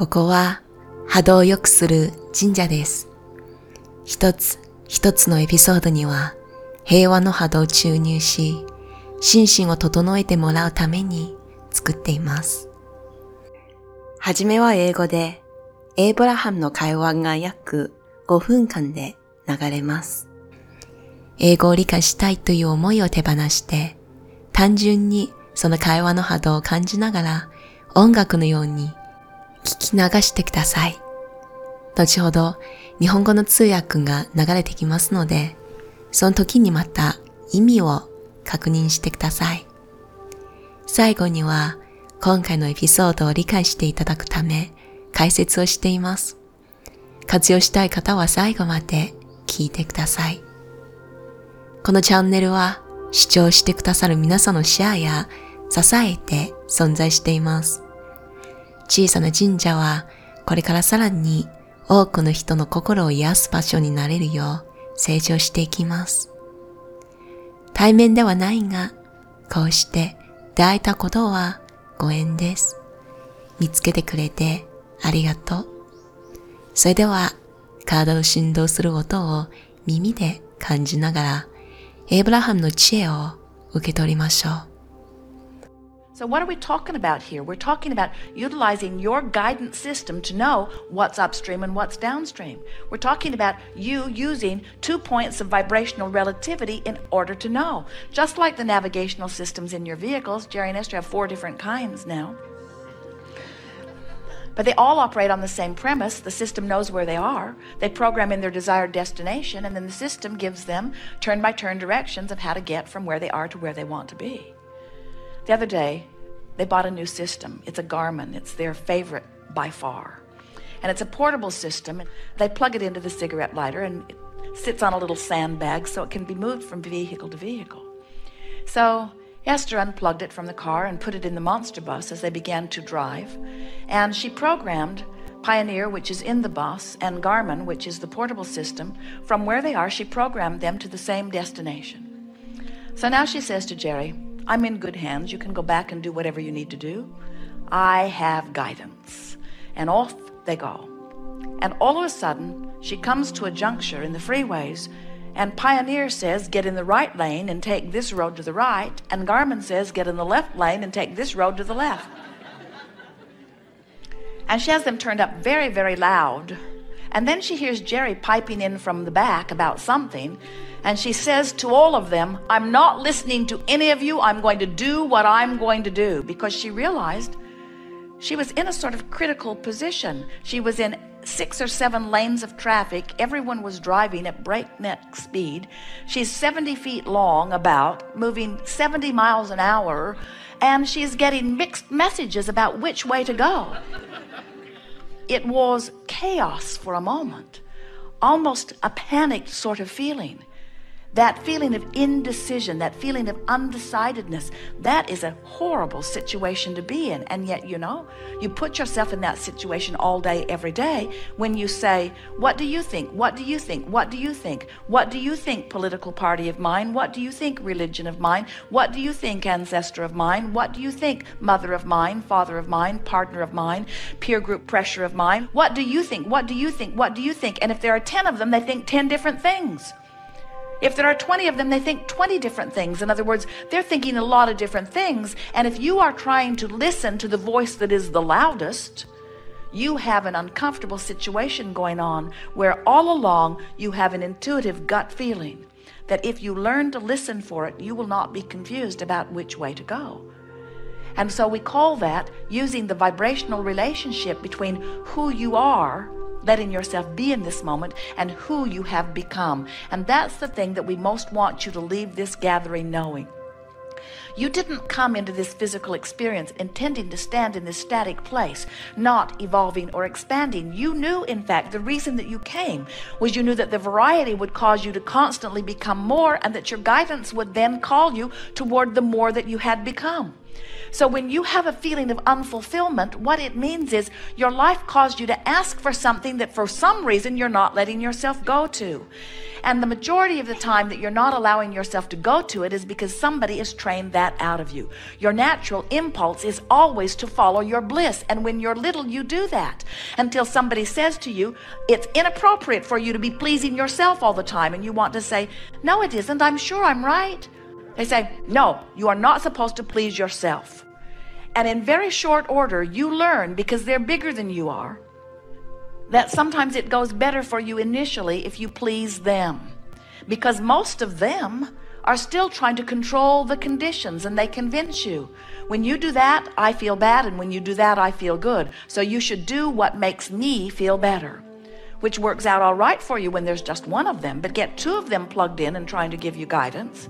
ここは波動を良くする神社です。一つ一つのエピソードには平和の波動を注入し、心身を整えてもらうために作っています。はじめは英語で、エイブラハムの会話が約5分間で流れます。英語を理解したいという思いを手放して、単純にその会話の波動を感じながら音楽のように聞き流してください。後ほど日本語の通訳が流れてきますので、その時にまた意味を確認してください。最後には今回のエピソードを理解していただくため解説をしています。活用したい方は最後まで聞いてください。このチャンネルは視聴してくださる皆さんのシェアや支えて存在しています。小さな神社はこれからさらに多くの人の心を癒す場所になれるよう成長していきます。対面ではないが、こうして出会えたことはご縁です。見つけてくれてありがとう。それでは、体の振動する音を耳で感じながら、エイブラハムの知恵を受け取りましょう。So, what are we talking about here? We're talking about utilizing your guidance system to know what's upstream and what's downstream. We're talking about you using two points of vibrational relativity in order to know. Just like the navigational systems in your vehicles, Jerry and Esther have four different kinds now. But they all operate on the same premise. The system knows where they are. They program in their desired destination, and then the system gives them turn by turn directions of how to get from where they are to where they want to be. The other day, they bought a new system. It's a Garmin, it's their favorite by far. And it's a portable system. And they plug it into the cigarette lighter and it sits on a little sandbag so it can be moved from vehicle to vehicle. So Esther unplugged it from the car and put it in the monster bus as they began to drive. And she programmed Pioneer, which is in the bus, and Garmin, which is the portable system. From where they are, she programmed them to the same destination. So now she says to Jerry, I'm in good hands. You can go back and do whatever you need to do. I have guidance. And off they go. And all of a sudden, she comes to a juncture in the freeways, and Pioneer says, Get in the right lane and take this road to the right. And Garmin says, Get in the left lane and take this road to the left. And she has them turned up very, very loud. And then she hears Jerry piping in from the back about something. And she says to all of them, I'm not listening to any of you. I'm going to do what I'm going to do. Because she realized she was in a sort of critical position. She was in six or seven lanes of traffic. Everyone was driving at breakneck speed. She's 70 feet long, about, moving 70 miles an hour. And she's getting mixed messages about which way to go. It was chaos for a moment, almost a panicked sort of feeling. That feeling of indecision, that feeling of undecidedness, that is a horrible situation to be in. And yet, you know, you put yourself in that situation all day, every day when you say, What do you think? What do you think? What do you think? What do you think, political party of mine? What do you think, religion of mine? What do you think, ancestor of mine? What do you think, mother of mine, father of mine, partner of mine, peer group pressure of mine? What do you think? What do you think? What do you think? And if there are 10 of them, they think 10 different things. If there are 20 of them, they think 20 different things. In other words, they're thinking a lot of different things. And if you are trying to listen to the voice that is the loudest, you have an uncomfortable situation going on where all along you have an intuitive gut feeling that if you learn to listen for it, you will not be confused about which way to go. And so we call that using the vibrational relationship between who you are letting yourself be in this moment and who you have become. And that's the thing that we most want you to leave this gathering knowing. You didn't come into this physical experience intending to stand in this static place, not evolving or expanding. You knew, in fact, the reason that you came was you knew that the variety would cause you to constantly become more and that your guidance would then call you toward the more that you had become. So when you have a feeling of unfulfillment, what it means is your life caused you to ask for something that for some reason you're not letting yourself go to. And the majority of the time that you're not allowing yourself to go to it is because somebody has trained that out of you. Your natural impulse is always to follow your bliss. And when you're little, you do that until somebody says to you, it's inappropriate for you to be pleasing yourself all the time. And you want to say, no, it isn't. I'm sure I'm right. They say, no, you are not supposed to please yourself. And in very short order, you learn because they're bigger than you are that sometimes it goes better for you initially if you please them. Because most of them are still trying to control the conditions and they convince you. When you do that, I feel bad, and when you do that, I feel good. So you should do what makes me feel better, which works out all right for you when there's just one of them, but get two of them plugged in and trying to give you guidance.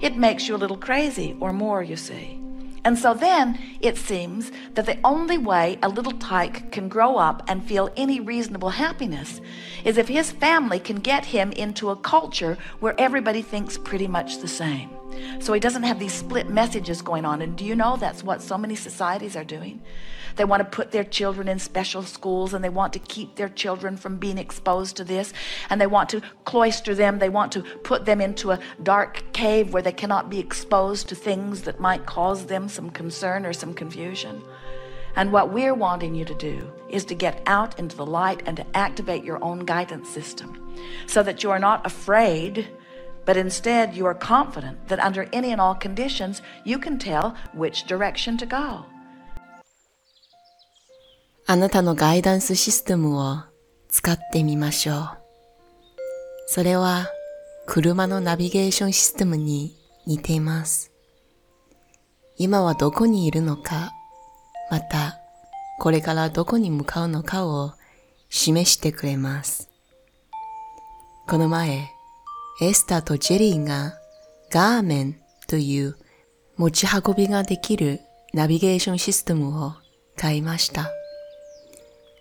It makes you a little crazy or more, you see. And so then it seems that the only way a little tyke can grow up and feel any reasonable happiness is if his family can get him into a culture where everybody thinks pretty much the same. So he doesn't have these split messages going on. And do you know that's what so many societies are doing? They want to put their children in special schools and they want to keep their children from being exposed to this. And they want to cloister them. They want to put them into a dark cave where they cannot be exposed to things that might cause them some concern or some confusion. And what we're wanting you to do is to get out into the light and to activate your own guidance system so that you are not afraid, but instead you are confident that under any and all conditions, you can tell which direction to go. あなたのガイダンスシステムを使ってみましょう。それは車のナビゲーションシステムに似ています。今はどこにいるのか、またこれからどこに向かうのかを示してくれます。この前、エスタとジェリーがガーメンという持ち運びができるナビゲーションシステムを買いました。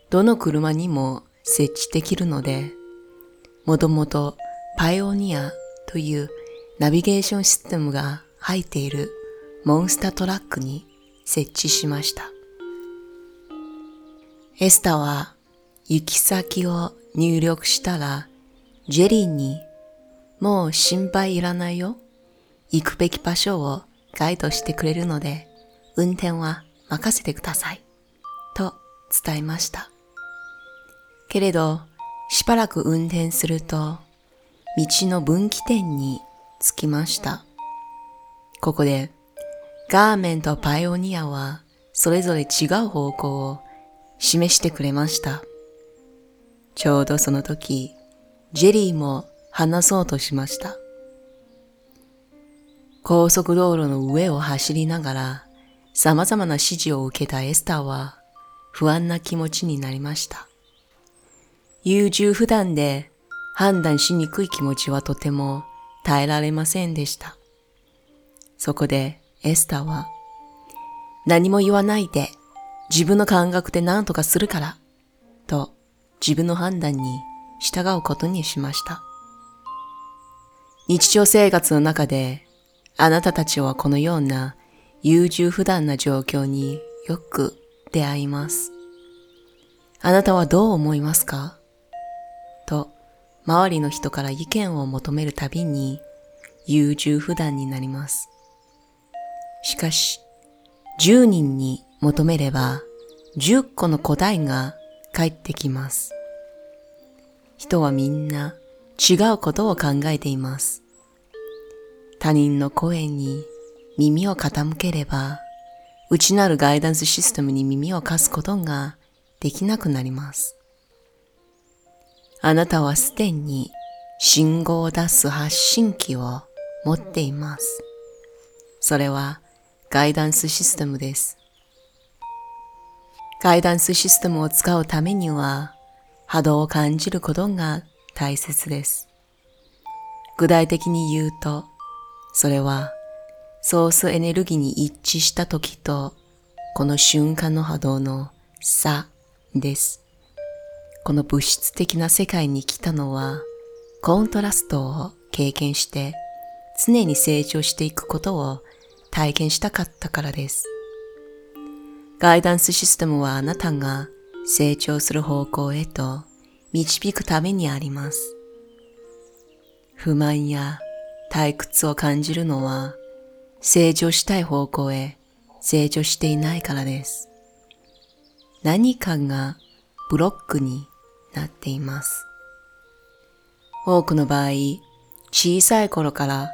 どの車にも設置できるので、もともとパイオニアというナビゲーションシステムが入っているモンスタートラックに設置しました。エスタは行き先を入力したら、ジェリーにもう心配いらないよ。行くべき場所をガイドしてくれるので、運転は任せてください。と伝えました。けれど、しばらく運転すると、道の分岐点に着きました。ここで、ガーメンとパイオニアは、それぞれ違う方向を示してくれました。ちょうどその時、ジェリーも話そうとしました。高速道路の上を走りながら、様々な指示を受けたエスターは、不安な気持ちになりました。優柔不断で判断しにくい気持ちはとても耐えられませんでした。そこでエスターは、何も言わないで自分の感覚で何とかするから、と自分の判断に従うことにしました。日常生活の中であなたたちはこのような優柔不断な状況によく出会います。あなたはどう思いますか？と周りの人から意見を求めるたびに優柔不断になります。しかし、10人に求めれば10個の答えが返ってきます。人はみんな違うことを考えています。他人の声に耳を傾ければ、内なるガイダンスシステムに耳を貸すことができなくなります。あなたはすでに信号を出す発信機を持っています。それはガイダンスシステムです。ガイダンスシステムを使うためには波動を感じることが大切です。具体的に言うと、それはソースエネルギーに一致した時とこの瞬間の波動の差です。この物質的な世界に来たのはコントラストを経験して常に成長していくことを体験したかったからです。ガイダンスシステムはあなたが成長する方向へと導くためにあります。不満や退屈を感じるのは成長したい方向へ成長していないからです。何かがブロックになっています。多くの場合、小さい頃から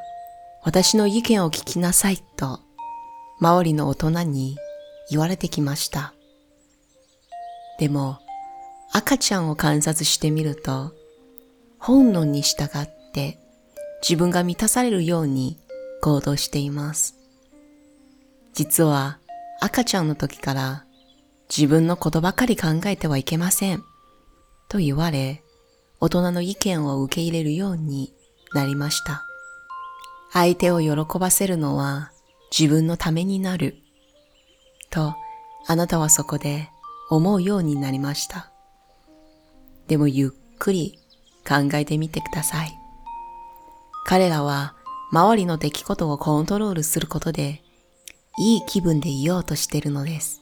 私の意見を聞きなさいと周りの大人に言われてきました。でも赤ちゃんを観察してみると本能に従って自分が満たされるように行動しています。実は赤ちゃんの時から自分のことばかり考えてはいけませんと言われ大人の意見を受け入れるようになりました。相手を喜ばせるのは自分のためになるとあなたはそこで思うようになりました。でもゆっくり考えてみてください。彼らは周りの出来事をコントロールすることでいい気分でいようとしているのです。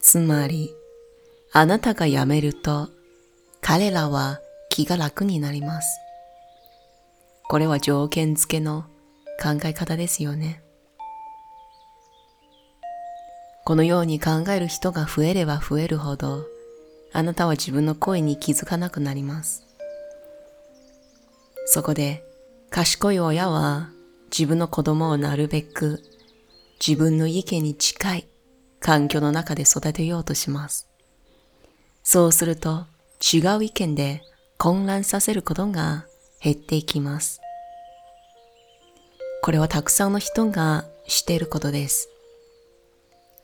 つまり、あなたが辞めると彼らは気が楽になります。これは条件付けの考え方ですよね。このように考える人が増えれば増えるほど、あなたは自分の声に気づかなくなります。そこで、賢い親は自分の子供をなるべく自分の意見に近い環境の中で育てようとします。そうすると違う意見で混乱させることが減っていきます。これはたくさんの人がしていることです。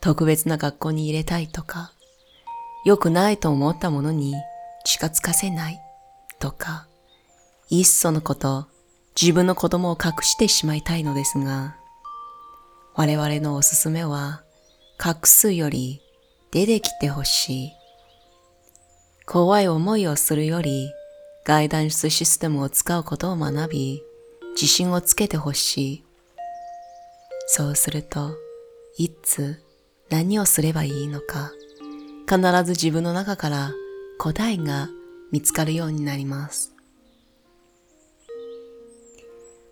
特別な学校に入れたいとか、良くないと思ったものに近づかせないとか、いっそのこと自分の子供を隠してしまいたいのですが、我々のおすすめは隠すより出てきてほしい。怖い思いをするよりガイダンスシステムを使うことを学び、自信をつけてほしい。そうすると、いつ何をすればいいのか、必ず自分の中から答えが見つかるようになります。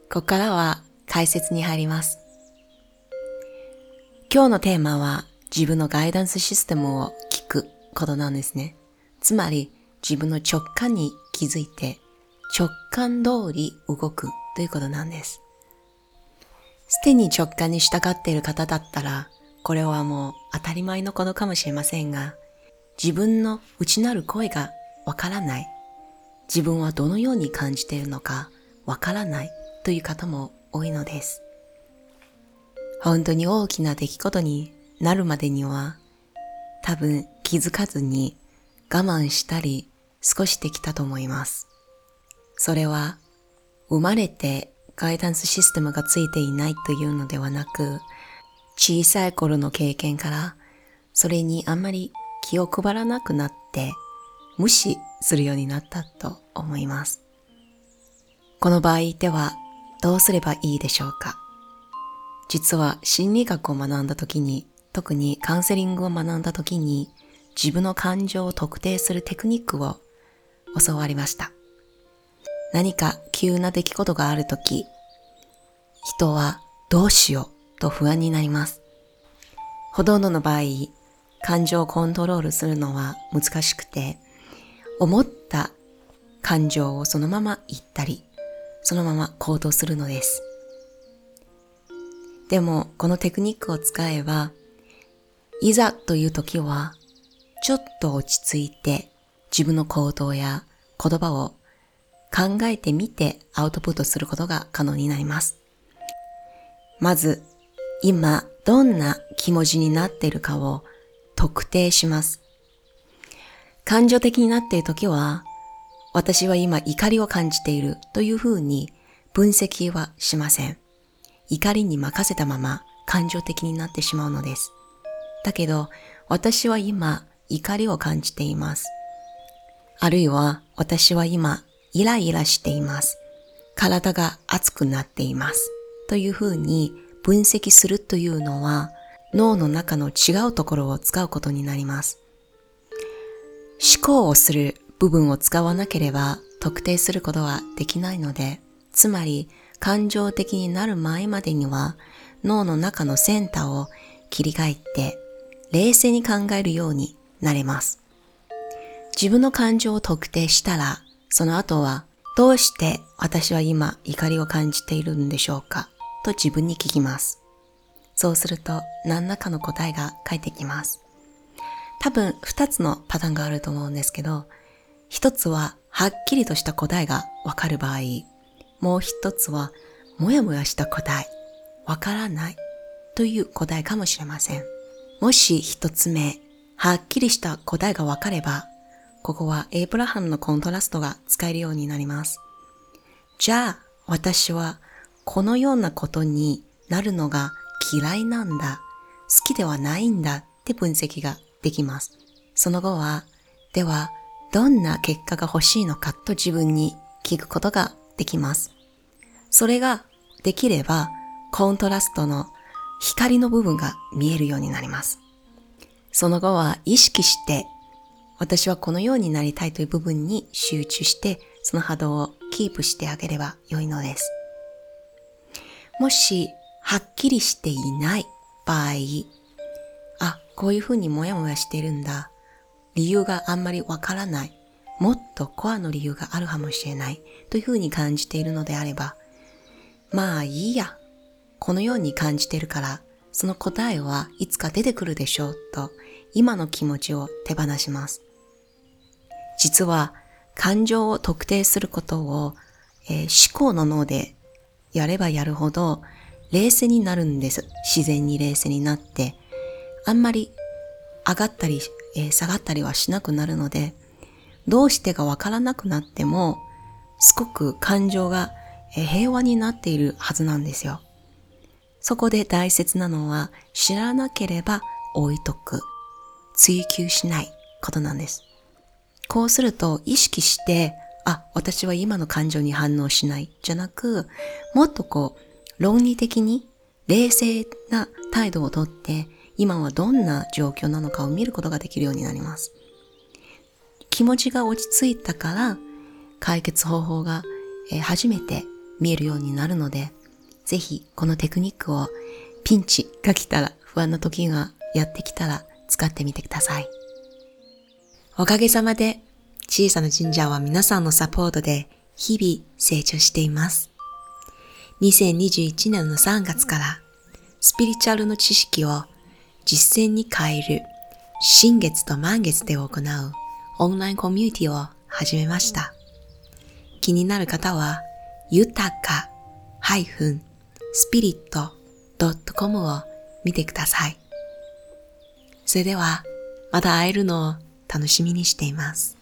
ここからは解説に入ります。今日のテーマは自分のガイダンスシステムを聞くことなんですね。つまり自分の直感に気づいて直感通り動くということなんです。すでに直感に従っている方だったら、これはもう当たり前のことかもしれませんが、自分の内なる声がわからない。自分はどのように感じているのかわからないという方も多いのです。本当に大きな出来事になるまでには、多分気づかずに我慢したり少しできたと思います。それは生まれてガイダンスシステムがついていないというのではなく、小さい頃の経験からそれにあんまり気を配らなくなって無視するようになったと思います。この場合ではどうすればいいでしょうか？実は心理学を学んだ時に、特にカウンセリングを学んだ時に自分の感情を特定するテクニックを教わりました。何か急な出来事があるとき、人はどうしようと不安になります。ほとんどの場合、感情をコントロールするのは難しくて、思った感情をそのまま言ったり、そのまま行動するのです。でも、このテクニックを使えば、いざという時は、ちょっと落ち着いて自分の行動や言葉を考えてみてアウトプットすることが可能になります。まず、今どんな気持ちになっているかを特定します。感情的になっているときは、私は今怒りを感じているというふうに分析はしません。怒りに任せたまま感情的になってしまうのです。だけど、私は今怒りを感じています。あるいは私は今イライラしています。体が熱くなっています。というふうに分析するというのは脳の中の違うところを使うことになります。思考をする部分を使わなければ特定することはできないので、つまり感情的になる前までには脳の中のセンターを切り替えて冷静に考えるようになれます。自分の感情を特定したら、その後はどうして私は今怒りを感じているんでしょうか？と自分に聞きます。そうすると何らかの答えが返ってきます。多分二つのパターンがあると思うんですけど、一つははっきりとした答えがわかる場合、もう一つはもやもやした答え、わからないという答えかもしれません。もし一つ目、はっきりした答えがわかれば、ここはエイブラハムのコントラストが使えるようになります。じゃあ、私はこのようなことになるのが嫌いなんだ、好きではないんだって分析ができます。その後は、では、どんな結果が欲しいのかと自分に聞くことができます。それができれば、コントラストの光の部分が見えるようになります。その後は意識して、私はこのようになりたいという部分に集中して、その波動をキープしてあげれば良いのです。もし、はっきりしていない場合、あ、こういうふうにもやもやしてるんだ。理由があんまりわからない。もっとコアの理由があるかもしれない。というふうに感じているのであれば、まあいいや。このように感じてるから、その答えはいつか出てくるでしょうと、今の気持ちを手放します。実は、感情を特定することを、えー、思考の脳でやればやるほど冷静になるんです。自然に冷静になって。あんまり上がったり、えー、下がったりはしなくなるので、どうしてかわからなくなっても、すごく感情が、平和になっているはずなんですよ。そこで大切なのは、知らなければ置いとく。追求しないことなんです。こうすると意識して、あ、私は今の感情に反応しない。じゃなく、もっとこう、論理的に冷静な態度をとって、今はどんな状況なのかを見ることができるようになります。気持ちが落ち着いたから、解決方法が、初めて見えるようになるので、ぜひこのテクニックをピンチが来たら、不安な時がやってきたら使ってみてください。おかげさまで小さな神社は皆さんのサポートで日々成長しています。2021年の3月からスピリチュアルの知識を実践に変える新月と満月で行うオンラインコミュニティを始めました。気になる方は、豊かスピリット .com を見てください。それでは、また会えるのを楽しみにしています。